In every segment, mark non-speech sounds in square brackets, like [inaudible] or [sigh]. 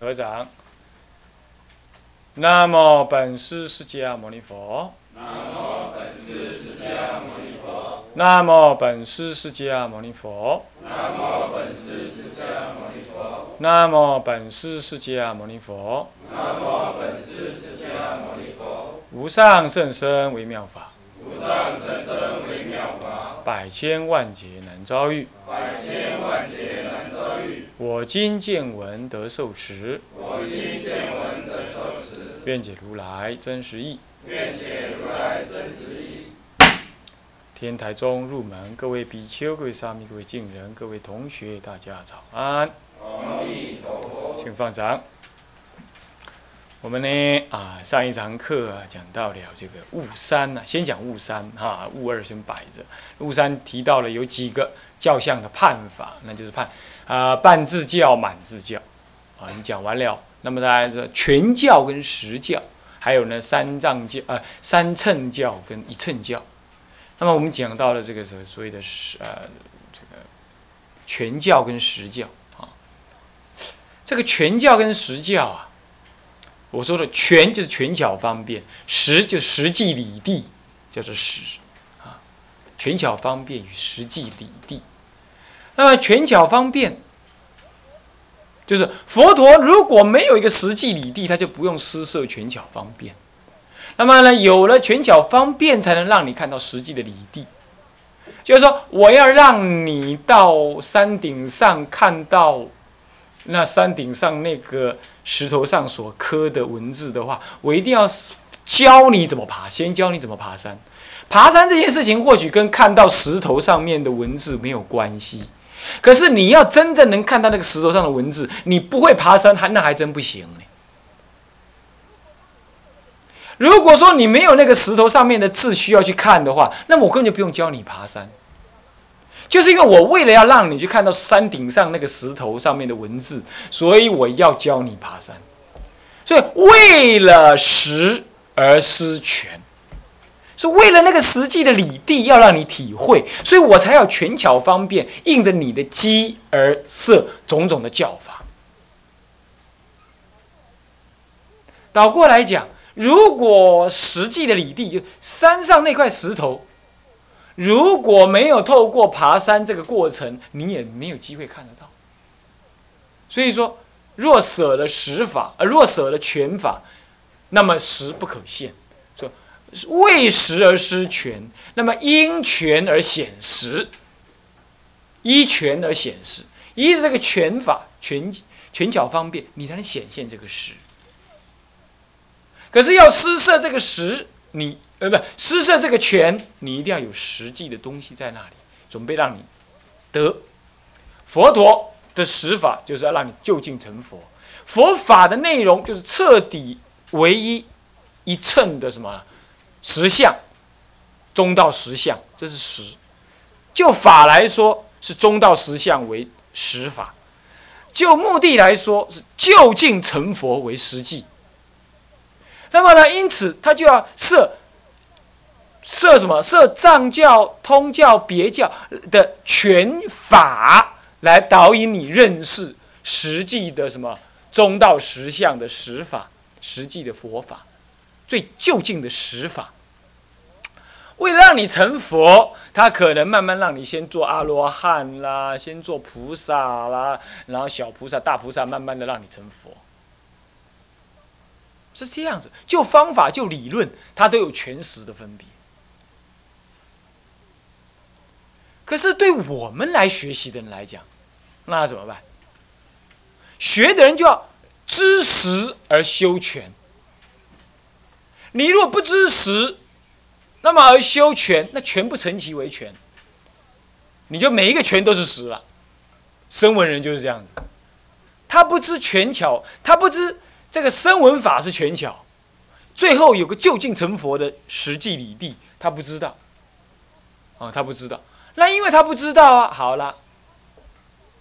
合掌。南无本师释迦牟尼佛。那么本师释迦牟尼佛。那么本师释迦牟尼佛。那么本师释迦牟尼佛。那么本师释迦牟尼佛。无本师释迦牟尼佛。无上甚深微妙法，无上甚深微妙法，百千万劫难遭遇。我今见闻得受持，我今见闻得受持，愿解如来真实义。愿解如来真实义。天台中入门，各位比丘、各位沙弥、各位敬人、各位同学，大家早安。请放掌。我们呢啊，上一堂课啊讲到了这个悟三呐、先讲悟三哈，悟二先摆着。悟三提到了有几个教相的判法，那就是判啊半自教、满自教啊，你讲完了。那么大家说全教跟实教，还有呢三藏教啊三乘教跟一乘教。那么我们讲到了这个所所谓的实呃这个全教跟实教啊，这个全教跟实教啊。我说的全就是全巧方便，实就实际理地，叫做实啊。全巧方便与实际理地。那么拳脚方便，就是佛陀如果没有一个实际理地，他就不用施设拳脚方便。那么呢，有了拳脚方便，才能让你看到实际的理地。就是说，我要让你到山顶上看到那山顶上那个。石头上所刻的文字的话，我一定要教你怎么爬，先教你怎么爬山。爬山这件事情或许跟看到石头上面的文字没有关系，可是你要真正能看到那个石头上的文字，你不会爬山，还那还真不行呢。如果说你没有那个石头上面的字需要去看的话，那我根本就不用教你爬山。就是因为我为了要让你去看到山顶上那个石头上面的文字，所以我要教你爬山。所以为了实而失权，是为了那个实际的理地要让你体会，所以我才要权巧方便，应着你的机而设种种的教法。倒过来讲，如果实际的理地就山上那块石头。如果没有透过爬山这个过程，你也没有机会看得到。所以说，若舍了实法，呃，若舍了权法，那么实不可现。为实而失权，那么因权而显实，依权而显实，依这个权法、权权巧方便，你才能显现这个实。可是要施设这个实，你。呃，不，施设这个权，你一定要有实际的东西在那里，准备让你得佛陀的实法，就是要让你就近成佛。佛法的内容就是彻底唯一一称的什么实相，中道实相，这是实。就法来说，是中道实相为实法；就目的来说，是就近成佛为实际。那么呢，因此他就要设。设什么？设藏教、通教、别教的权法来导引你认识实际的什么中道实相的实法，实际的佛法，最就近的实法。为了让你成佛，他可能慢慢让你先做阿罗汉啦，先做菩萨啦，然后小菩萨、大菩萨，慢慢的让你成佛，是这样子。就方法、就理论，它都有全实的分别。可是对我们来学习的人来讲，那怎么办？学的人就要知实而修全。你若不知实，那么而修权，那全部成其为权。你就每一个权都是实了。声闻人就是这样子，他不知权巧，他不知这个声闻法是权巧，最后有个就近成佛的实际理地，他不知道。啊，他不知道。那因为他不知道啊，好了，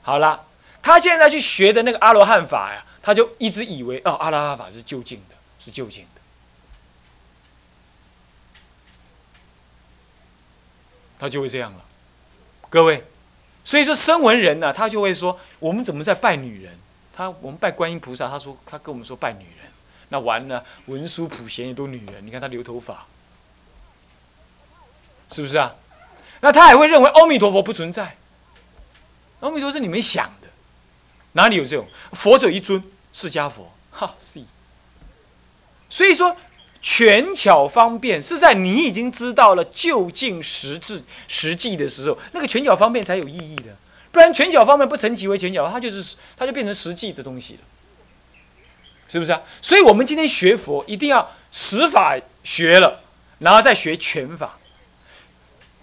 好了，他现在去学的那个阿罗汉法呀，他就一直以为哦，阿罗汉法是就近的，是就近的，他就会这样了。各位，所以说声闻人呢，他就会说，我们怎么在拜女人？他我们拜观音菩萨，他说他跟我们说拜女人，那完了，文殊普贤也都女人，你看他留头发，是不是啊？那他还会认为阿弥陀佛不存在，阿弥陀是你们想的，哪里有这种佛者一尊，释迦佛，哈是。所以说，权巧方便是在你已经知道了就近实质实际的时候，那个权巧方便才有意义的。不然权巧方便不成其为权巧，它就是它就变成实际的东西了，是不是啊？所以我们今天学佛一定要实法学了，然后再学权法。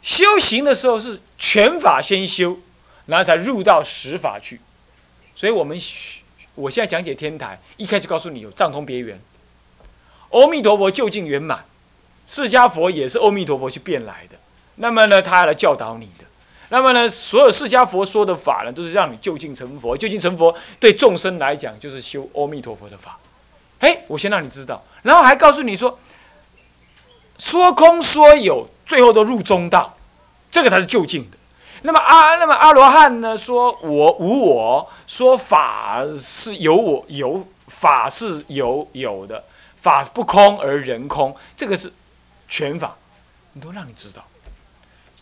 修行的时候是权法先修，然后才入到实法去。所以我们我现在讲解天台，一开始告诉你有藏通别圆，阿弥陀佛究竟圆满，释迦佛也是阿弥陀佛去变来的。那么呢，他来教导你的。那么呢，所有释迦佛说的法呢，都是让你就近成佛。就近成佛对众生来讲，就是修阿弥陀佛的法。嘿，我先让你知道，然后还告诉你说，说空说有，最后都入中道，这个才是就近的。那么阿那么阿罗汉呢，说我无我，说法是有我有法是有有的，法不空而人空，这个是全法，你都让你知道。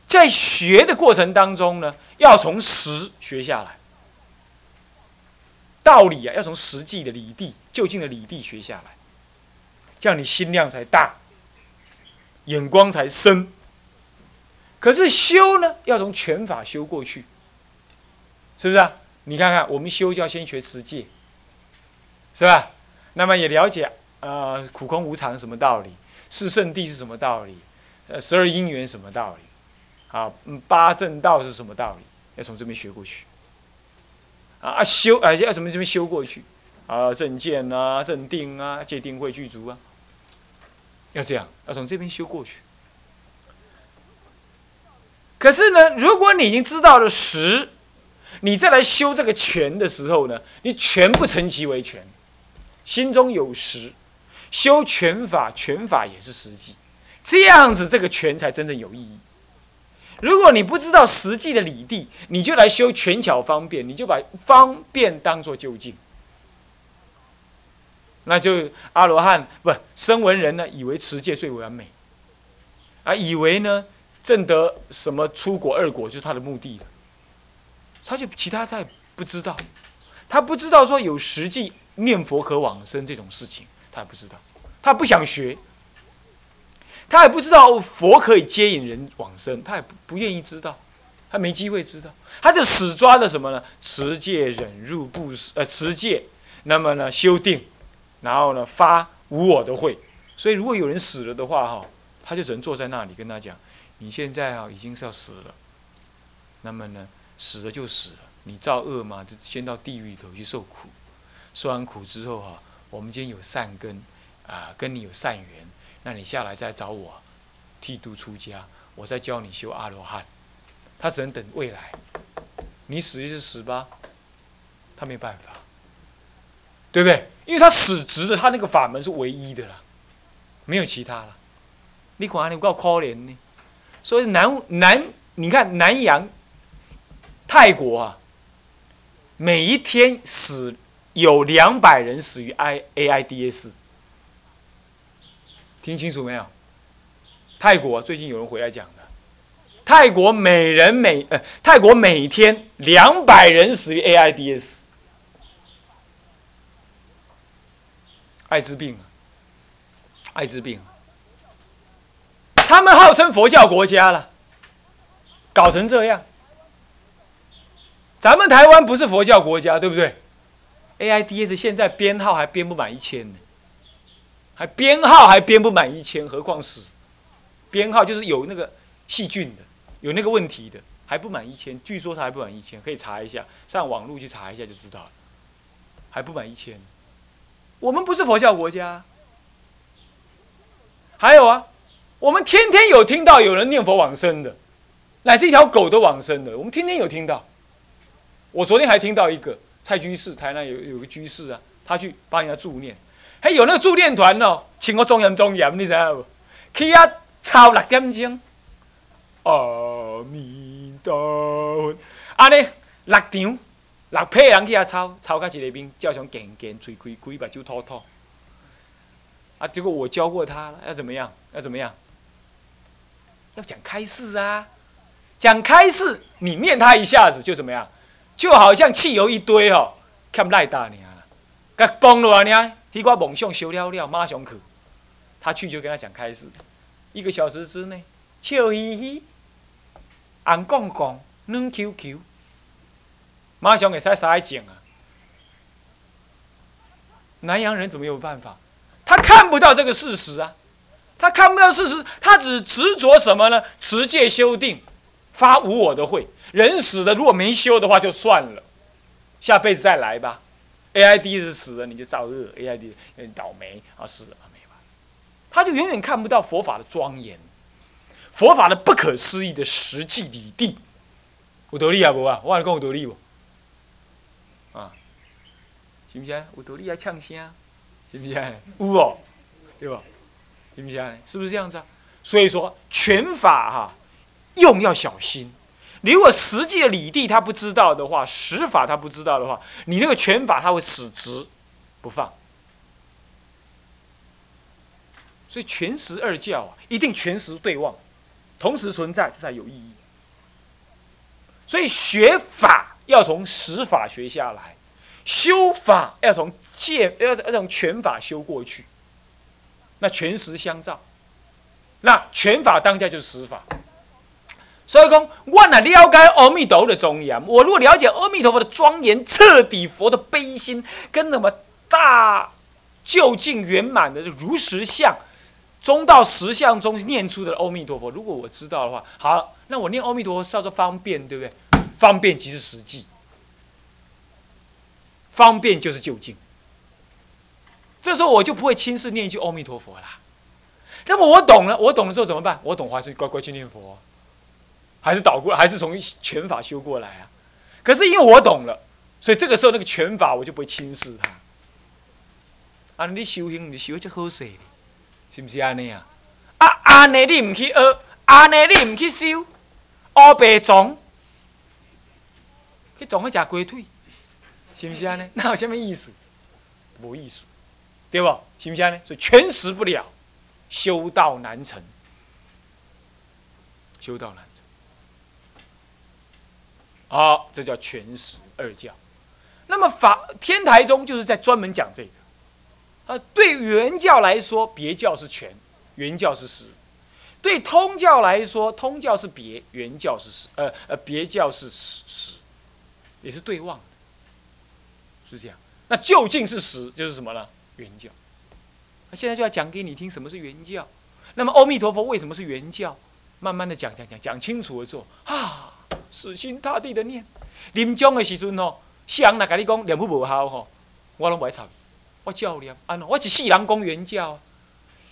在学的过程当中呢，要从实学下来，道理啊，要从实际的理地、就近的理地学下来，这样你心量才大，眼光才深。可是修呢，要从全法修过去，是不是啊？你看看，我们修就要先学实际，是吧？那么也了解呃苦空无常什么道理，四圣谛是什么道理，呃十二因缘什么道理。啊，八正道是什么道理？要从这边学过去。啊，修，啊要从这边修过去。啊，正见啊，正定啊，戒定慧具足啊，要这样，要从这边修过去。可是呢，如果你已经知道了实，你再来修这个权的时候呢，你全不成其为权，心中有实，修权法，权法也是实际，这样子这个权才真正有意义。如果你不知道实际的理地，你就来修权巧方便，你就把方便当做就近，那就阿罗汉不声闻人呢，以为持戒最完美，啊，以为呢证得什么出果二果就是他的目的了，他就其他他也不知道，他不知道说有实际念佛可往生这种事情，他也不知道，他不想学。他也不知道佛可以接引人往生，他也不不愿意知道，他没机会知道，他就死抓着什么呢？持戒、忍辱、布施，呃，持戒，那么呢，修定，然后呢，发无我的慧。所以，如果有人死了的话，哈，他就只能坐在那里跟他讲：你现在啊，已经是要死了。那么呢，死了就死了，你造恶嘛，就先到地狱里头去受苦。受完苦之后哈，我们今天有善根，啊，跟你有善缘。那你下来再找我，剃度出家，我再教你修阿罗汉。他只能等未来，你死就是死吧，他没办法，对不对？因为他死直的，他那个法门是唯一的了，没有其他了。你看你够可怜呢。所以南南，你看南洋泰国啊，每一天死有两百人死于 I A I D S。听清楚没有？泰国最近有人回来讲的，泰国每人每呃，泰国每天两百人死于 AIDS，艾滋病啊，艾滋病，他们号称佛教国家了，搞成这样，咱们台湾不是佛教国家，对不对？？AIDS 现在编号还编不满一千呢。还编号还编不满一千，何况是？编号就是有那个细菌的，有那个问题的，还不满一千。据说它还不满一千，可以查一下，上网络去查一下就知道了。还不满一千。我们不是佛教国家。还有啊，我们天天有听到有人念佛往生的，乃至一条狗都往生的，我们天天有听到。我昨天还听到一个蔡居士，台南有有个居士啊，他去帮人家助念。还有那个助念团哦，请我庄严庄严，你知道不？去啊，抄六点钟，阿弥陀佛，安尼六场六批人去遐抄，抄到一个面，叫上健健，嘴开开，目睭吐吐。啊，结果我教过他，要怎么样？要怎么样？要讲开示啊！讲开示，你念他一下子就怎么样？就好像汽油一堆哦，欠赖大你啊，甲崩了啊！迄个梦想修了了，马上去。他去就跟他讲开始，一个小时之内，笑嘻嘻，红讲讲，软 Q Q，马上给使啥讲啊？南洋人怎么有办法？他看不到这个事实啊！他看不到事实，他只执着什么呢？持戒修定，发无我的慧。人死了，如果没修的话，就算了，下辈子再来吧。A I D 是死了，你就造恶；A I D 倒霉啊，死了没完。他就远远看不到佛法的庄严，佛法的不可思议的实际理地。有道理啊无啊？我来讲有道理不？啊，是不是？有道理啊，呛声。是不是？有哦，对吧？是不是？是不是这样子啊？所以说拳法哈，用要小心。你如果实际的理地他不知道的话，实法他不知道的话，你那个拳法他会死直不放。所以全十二教啊，一定全十对望，同时存在，这才有意义。所以学法要从实法学下来。修法要从戒要要从拳法修过去，那拳实相照，那拳法当下就是实法。所以讲，我若了解阿弥陀佛的庄严，我如果了解阿弥陀佛的庄严，彻底佛的悲心，跟那么大究竟圆满的如实相，中道实相中念出的阿弥陀佛，如果我知道的话，好，那我念阿弥陀佛叫做方便，对不对？方便即是实际。方便就是就近，这时候我就不会轻视念一句阿弥陀佛啦。那么我懂了，我懂了之后怎么办？我懂还是乖乖去念佛，还是倒过来，还是从拳法修过来啊？可是因为我懂了，所以这个时候那个拳法我就不会轻视它。啊，你修行你修这好势，是不是安尼啊？啊，安尼你唔去学，安尼你唔去修，乌白种，去种去食鸡腿。是不是呢？那有什么意思？无意思，对不？是不是呢？所以全实不了，修道难成。修道难成。好，这叫全实二教。那么法天台宗就是在专门讲这个。啊，对原教来说，别教是全，原教是实；对通教来说，通教是别，原教是实。呃呃，别教是实实，也是对望。是这样，那究竟是实就是什么呢？原教。那现在就要讲给你听，什么是原教。那么阿弥陀佛为什么是原教？慢慢的讲讲讲讲清楚了之后，啊，死心塌地的念。临终的时阵哦，世人来跟你讲念不无效吼，我拢不爱插。我教念，安我一世人讲原教，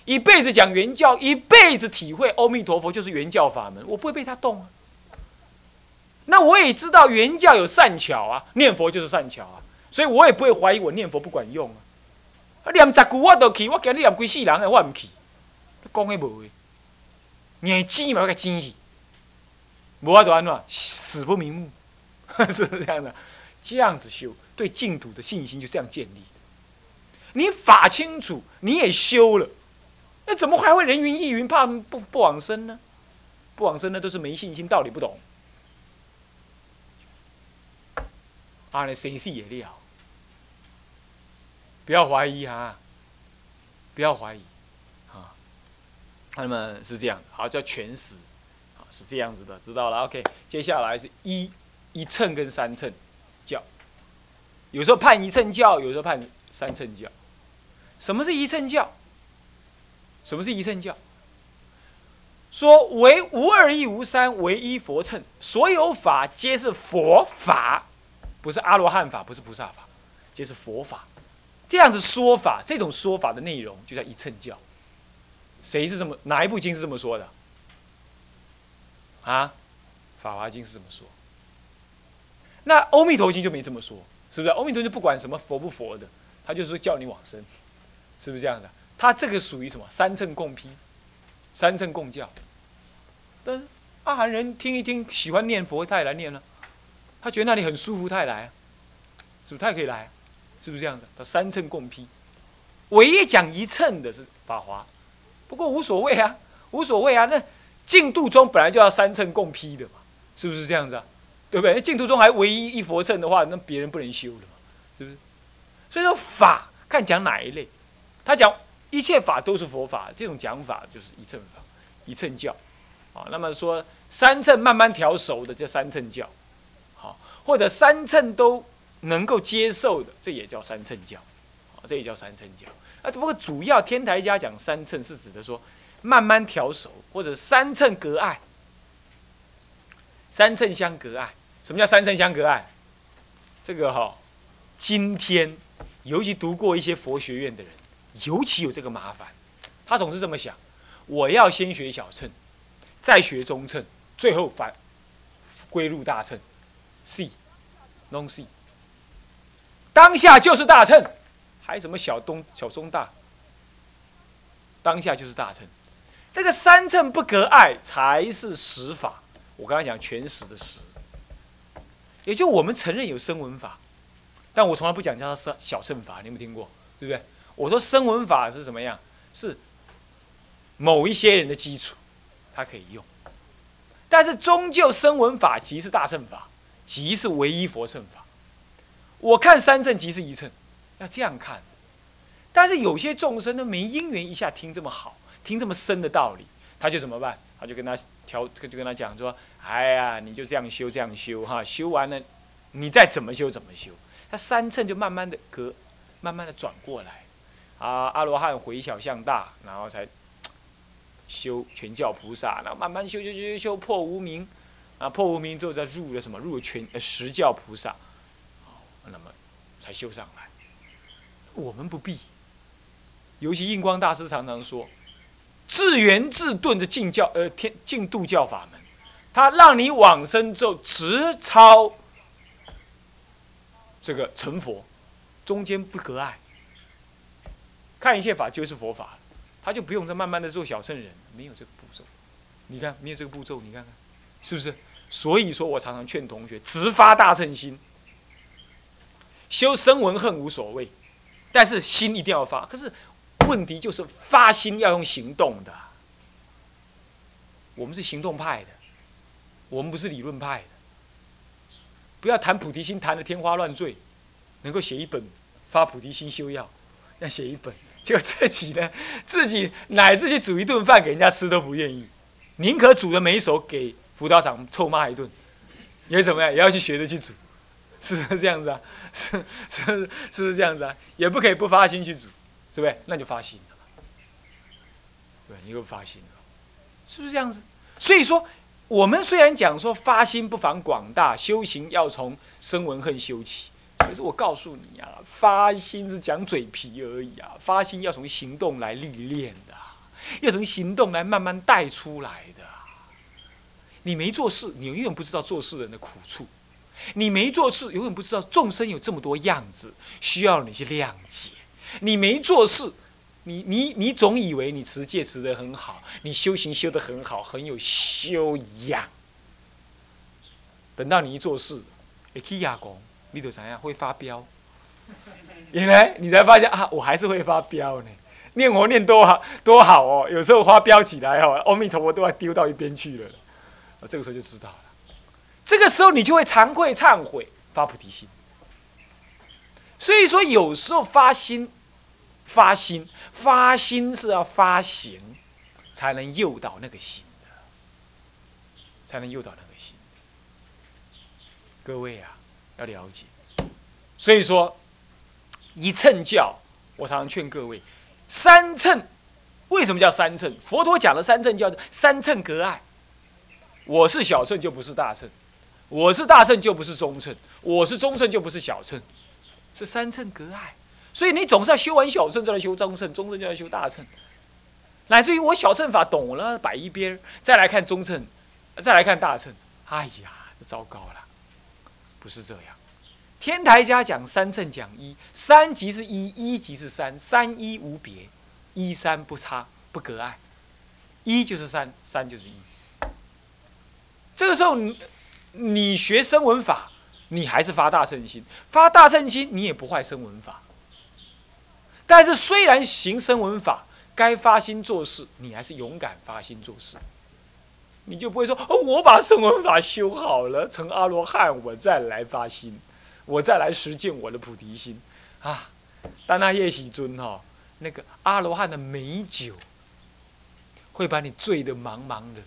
一辈子讲原教，一辈子体会阿弥陀佛就是原教法门，我不会被他动啊。那我也知道原教有善巧啊，念佛就是善巧啊。所以我也不会怀疑我念佛不管用啊！念十句我都去，我今日念几世人的我唔去，讲的无诶，念经嘛要个精去，无法度安怎死不瞑目，[laughs] 是不是这样的？这样子修，对净土的信心就这样建立。你法清楚，你也修了，那怎么还会人云亦云，怕不不往生呢？不往生那都是没信心，道理不懂。啊，那生死也了。不要怀疑哈，不要怀疑，啊，那么是这样，好叫全死，这样子的，知道了，OK。接下来是一一乘跟三乘教，有时候判一称教，有时候判三称教。什么是一称教？什么是一称教？说唯无二亦无三，唯一佛称，所有法皆是佛法，不是阿罗汉法，不是菩萨法，皆是佛法。这样子说法，这种说法的内容就叫一乘教。谁是这么？哪一部经是这么说的？啊，《法华经》是这么说。那《阿弥陀经》就没这么说，是不是？《阿弥陀经》不管什么佛不佛的，他就说叫你往生，是不是这样的？他这个属于什么？三乘共批，三乘共教。但是阿含人听一听，喜欢念佛，他也来念了。他觉得那里很舒服，他也来。是不是他也可以来？是不是这样子？他三乘共批，唯一讲一乘的是法华，不过无所谓啊，无所谓啊。那净土中本来就要三乘共批的嘛，是不是这样子啊？对不对？净土中还唯一一佛乘的话，那别人不能修了嘛，是不是？所以说法看讲哪一类，他讲一切法都是佛法，这种讲法就是一乘法，一乘教，啊，那么说三乘慢慢调熟的叫三乘教，好，或者三乘都能够接受的，这也叫三乘教，啊，这也叫三乘教。啊，不过主要天台家讲三乘是指的说慢慢调熟，或者三乘隔爱，三乘相隔爱。什么叫三乘相隔爱？这个哈，今天尤其读过一些佛学院的人，尤其有这个麻烦。他总是这么想：我要先学小乘，再学中乘，最后反归入大乘。C，non C。当下就是大乘，还什么小东小中大？当下就是大乘。这个三乘不隔爱才是实法。我刚才讲全实的实。也就我们承认有声闻法，但我从来不讲叫它小乘法，你有没有听过？对不对？我说声闻法是怎么样？是某一些人的基础，它可以用。但是终究声闻法即是大乘法，即是唯一佛乘法。我看三乘即是一乘，要这样看。但是有些众生呢，没因缘一下听这么好，听这么深的道理，他就怎么办？他就跟他调，就跟他讲说：“哎呀，你就这样修，这样修哈，修完了，你再怎么修怎么修。”他三乘就慢慢的隔，慢慢的转过来，啊，阿罗汉回小向大，然后才修全教菩萨，然后慢慢修修修修修破无明，啊，破无明之后再入了什么？入了全呃十教菩萨，那么才修上来。我们不必，尤其印光大师常常说。自圆自顿的净教，呃，天净度教法门，它让你往生之后直超这个成佛，中间不隔碍，看一切法就是佛法，他就不用再慢慢的做小圣人，没有这个步骤。你看，没有这个步骤，你看看，是不是？所以说我常常劝同学直发大乘心，修声闻恨无所谓，但是心一定要发。可是。问题就是发心要用行动的，我们是行动派的，我们不是理论派的。不要谈菩提心谈的天花乱坠，能够写一本发菩提心修药，要写一本，就自己呢，自己乃至去煮一顿饭给人家吃都不愿意，宁可煮的没熟给辅导长臭骂一顿，也怎么样也要去学着去煮，是不是这样子啊？是是是不是这样子啊？也不可以不发心去煮。是不是？那就发心了，对，你又发心了，是不是这样子？所以说，我们虽然讲说发心不妨广大，修行要从生闻恨修起，可是我告诉你啊，发心是讲嘴皮而已啊，发心要从行动来历练的，要从行动来慢慢带出来的。你没做事，你永远不知道做事人的苦处；你没做事，永远不知道众生有这么多样子，需要你去谅解。你没做事，你你你总以为你持戒持得很好，你修行修得很好，很有修养。等到你一做事，哎去哑公，你就怎样会发飙？[laughs] 原来你才发现啊，我还是会发飙呢。念佛念多好多好哦，有时候发飙起来哦，阿弥陀佛都要丢到一边去了。啊，这个时候就知道了。这个时候你就会惭愧忏悔，发菩提心。所以说，有时候发心。发心，发心是要发行，才能诱导那个心的，才能诱导那个心。各位啊，要了解。所以说，一乘教，我常常劝各位，三乘，为什么叫三乘？佛陀讲的三乘叫做三乘隔爱。我是小乘就不是大乘，我是大乘就不是中乘，我是中乘就不是小乘，是三乘隔爱。所以你总是要修完小乘再来修中乘，中乘。就要修大乘，乃至于我小乘。法懂了摆一边，再来看中乘，再来看大乘，哎呀，糟糕了，不是这样。天台家讲三乘。讲一，三即是一，一即是三，三一无别，一三不差不隔碍，一就是三，三就是一。这个时候你你学声闻法，你还是发大乘。心，发大乘。心你也不坏声闻法。但是虽然行声闻法，该发心做事，你还是勇敢发心做事。你就不会说哦，我把声闻法修好了，成阿罗汉，我再来发心，我再来实践我的菩提心啊。但那夜喜尊哈，那个阿罗汉的美酒，会把你醉得茫茫的，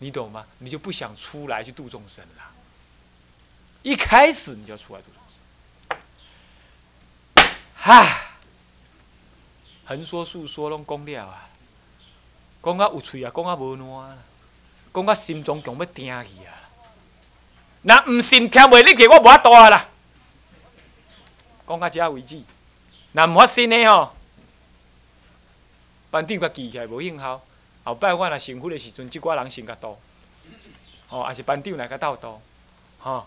你懂吗？你就不想出来去度众生了。一开始你就要出来度众生，哈，横说竖说拢讲了啊，讲啊有趣啊，讲啊无烂。讲我心中强要听去啊！那唔信听袂入去，我无法度啊啦。讲到遮为止，那唔发信的吼，班长甲记起来无应效。后摆我若成佛的时阵，即寡人先甲多，吼，还是班长来甲斗多，吼，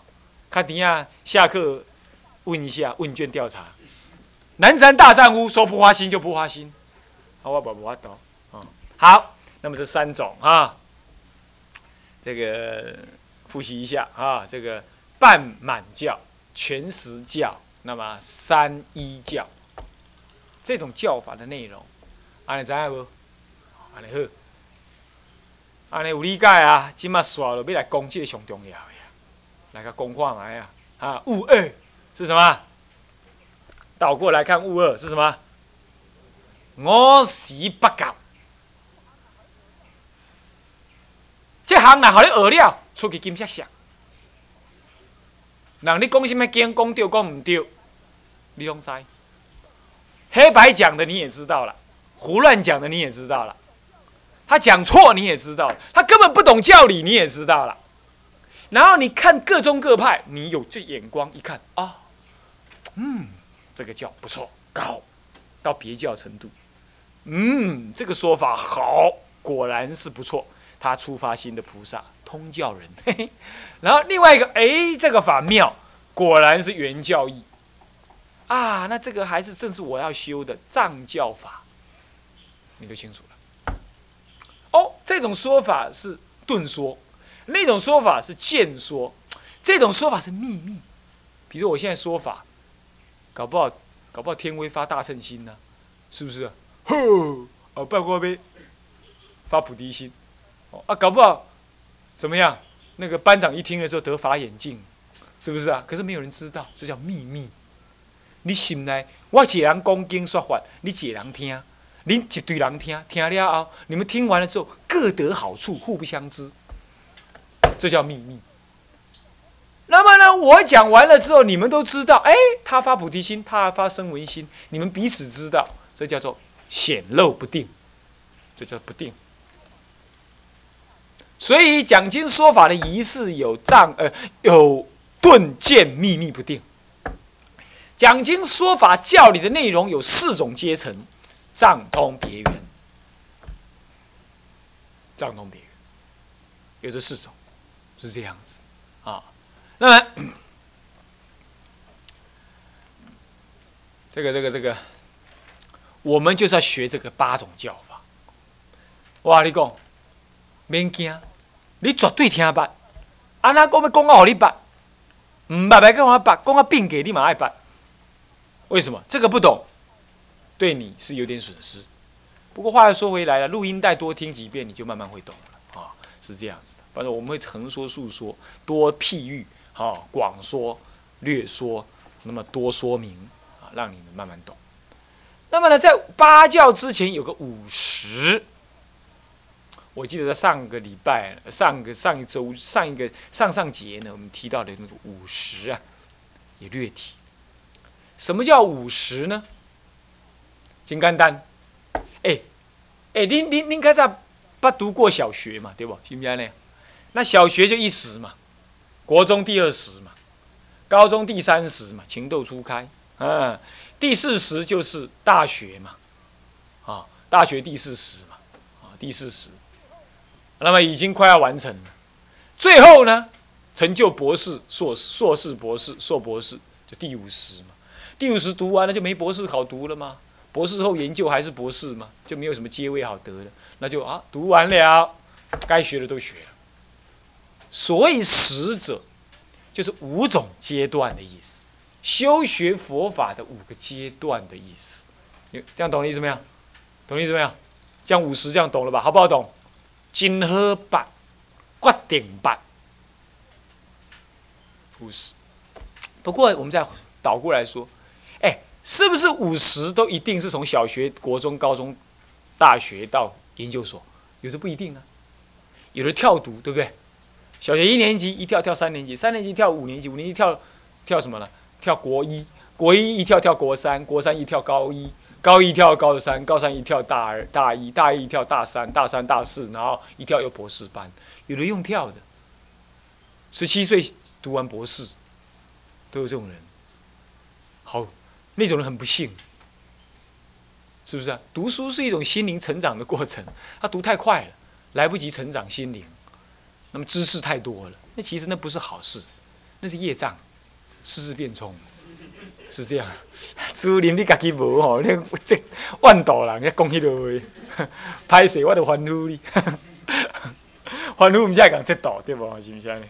较甜啊！下课问一下问卷调查，南山大丈夫说不花心就不花心，好，我无无法度，哦，好，那么这三种啊。这个复习一下啊，这个半满教、全实教，那么三一教，这种教法的内容，安尼知影无？安尼好，安尼有理解啊？即马刷了，要来讲这个上重要呀，来个讲看来啊！啊，五二是什么？倒过来看，物二是什么？我是不教。这行若互你学了，出去金色相。人你讲什么经，讲对讲唔对，你拢知。黑白讲的你也知道了，胡乱讲的你也知道了。他讲错你也知道了，他根本不懂教理你也知道了。然后你看各宗各派，你有这眼光一看啊，嗯，这个教不错，高到别教程度。嗯，这个说法好，果然是不错。他出发心的菩萨，通教人。嘿 [laughs] 嘿，然后另外一个，哎，这个法妙，果然是原教义啊。那这个还是正是我要修的藏教法，你就清楚了。哦，这种说法是顿说，那种说法是渐说，这种说法是秘密。比如我现在说法，搞不好，搞不好天威发大乘心呢，是不是？呵，哦，拜过呗，发菩提心。哦啊，搞不好怎么样？那个班长一听了之后得法眼镜，是不是啊？可是没有人知道，这叫秘密。你心内，我一人讲经说法，你一人听，恁一堆人听，听了后，你们听完了之后各得好处，互不相知，这叫秘密。那么呢，我讲完了之后，你们都知道，哎，他发菩提心，他发生闻心，你们彼此知道，这叫做显露不定，这叫不定。所以讲经说法的仪式有障呃有顿渐秘密不定。讲经说法教理的内容有四种阶层，藏通别圆，藏通别圆，有这四种，是这样子啊。那么这个这个这个，我们就是要学这个八种教法。哇，你讲免惊。你绝对听捌，安那讲要讲啊，互你捌，唔捌白讲我捌，讲啊并给你嘛爱捌。为什么？这个不懂，对你是有点损失。不过话又说回来了，录音带多听几遍，你就慢慢会懂了啊，是这样子的。反正我们会横说竖说，多譬喻，啊，广说略说，那么多说明让你们慢慢懂。那么呢，在八教之前有个五十。我记得在上个礼拜、上个上一周、上一个上上节呢，我们提到的那个五十啊，也略提。什么叫五十呢？金刚丹，哎哎，您您您刚才不读过小学嘛，对不？是不是呢？那小学就一十嘛，国中第二十嘛，高中第三十嘛，情窦初开，嗯，第四十就是大学嘛，啊，大学第四十嘛，啊，第四十。那么已经快要完成了，最后呢，成就博士、硕士、硕士、博士、硕博士，就第五十嘛。第五十读完了就没博士好读了吗？博士后研究还是博士嘛，就没有什么阶位好得了。那就啊，读完了，该学的都学了。所以使者就是五种阶段的意思，修学佛法的五个阶段的意思。你这样懂的意思没有？懂意思没有？这样五十这样懂了吧？好不好懂？金喝版、决定版、五十。不过我们再倒过来说，哎，是不是五十都一定是从小学、国中、高中、大学到研究所？有的不一定啊，有的跳读，对不对？小学一年级一跳跳三年级，三年级跳五年级，五年级跳跳什么呢？跳国一，国一一跳跳国三，国三一跳高一，高一跳高三，高三一跳大二大一，大一跳大三，大三大四，然后一跳又博士班，有的用跳的，十七岁读完博士，都有这种人。好，那种人很不幸，是不是啊？读书是一种心灵成长的过程，他读太快了，来不及成长心灵。那么知识太多了，那其实那不是好事，那是业障，世事变冲，是这样。[laughs] 朱林你家己无吼，你这万道人你讲迄落话，[laughs] 歹势我都欢呼你，[laughs] 欢呼我们家讲这道对不？是不是？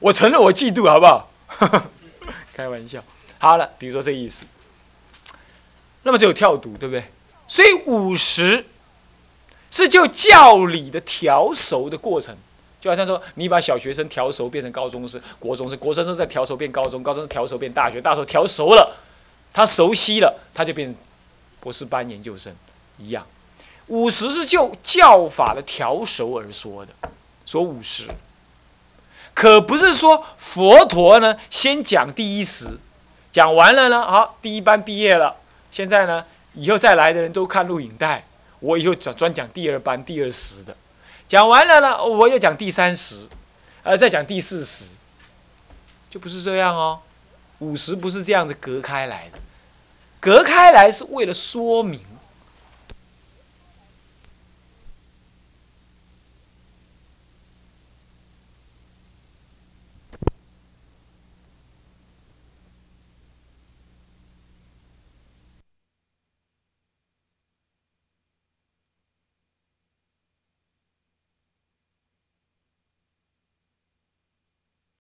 我承认我嫉妒好不好？开玩笑。好了，比如说这意思，那么只有跳读对不对？所以五十是就教理的调熟的过程。就好像说，你把小学生调熟变成高中生、国中生，国中生再调熟变高中，高中生调熟变大学，大学调熟了，他熟悉了，他就变博士班研究生一样。五十是就教法的调熟而说的，说五十，可不是说佛陀呢先讲第一时，讲完了呢，好，第一班毕业了，现在呢，以后再来的人都看录影带，我以后专专讲第二班、第二时的。讲完了呢，我又讲第三十，呃，再讲第四十，就不是这样哦。五十不是这样子隔开来的，隔开来是为了说明